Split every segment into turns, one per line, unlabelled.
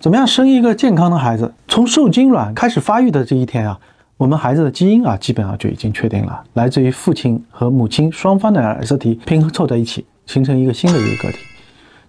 怎么样生一个健康的孩子？从受精卵开始发育的这一天啊，我们孩子的基因啊，基本上就已经确定了，来自于父亲和母亲双方的染色体拼凑在一起，形成一个新的一个个体。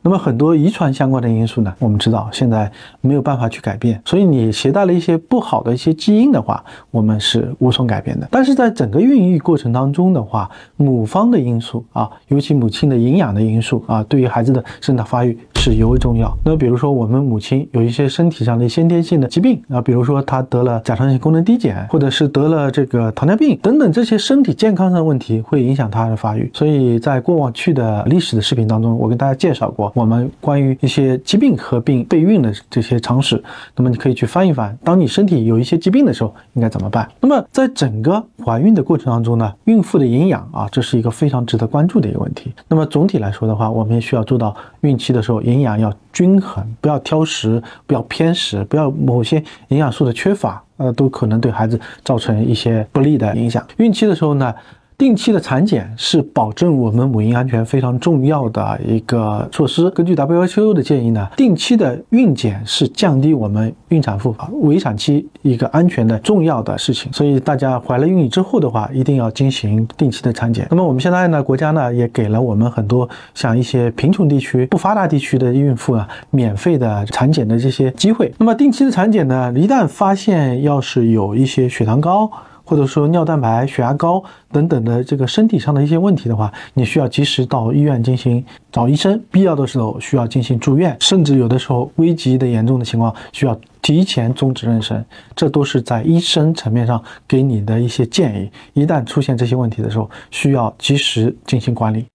那么很多遗传相关的因素呢，我们知道现在没有办法去改变，所以你携带了一些不好的一些基因的话，我们是无从改变的。但是在整个孕育过程当中的话，母方的因素啊，尤其母亲的营养的因素啊，对于孩子的生长发育。是尤为重要。那比如说，我们母亲有一些身体上的先天性的疾病啊，比如说她得了甲状腺功能低减，或者是得了这个糖尿病等等这些身体健康上的问题，会影响她的发育。所以在过往去的历史的视频当中，我跟大家介绍过我们关于一些疾病合并备孕的这些常识。那么你可以去翻一翻，当你身体有一些疾病的时候，应该怎么办？那么在整个怀孕的过程当中呢，孕妇的营养啊，这是一个非常值得关注的一个问题。那么总体来说的话，我们也需要做到孕期的时候。营养要均衡，不要挑食，不要偏食，不要某些营养素的缺乏，呃，都可能对孩子造成一些不利的影响。孕期的时候呢？定期的产检是保证我们母婴安全非常重要的一个措施。根据 WHO 的建议呢，定期的孕检是降低我们孕产妇围产期一个安全的重要的事情。所以大家怀了孕之后的话，一定要进行定期的产检。那么我们现在呢，国家呢也给了我们很多像一些贫穷地区、不发达地区的孕妇啊，免费的产检的这些机会。那么定期的产检呢，一旦发现要是有一些血糖高，或者说尿蛋白、血压高等等的这个身体上的一些问题的话，你需要及时到医院进行找医生，必要的时候需要进行住院，甚至有的时候危急的严重的情况需要提前终止妊娠，这都是在医生层面上给你的一些建议。一旦出现这些问题的时候，需要及时进行管理。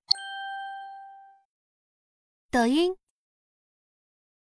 抖音。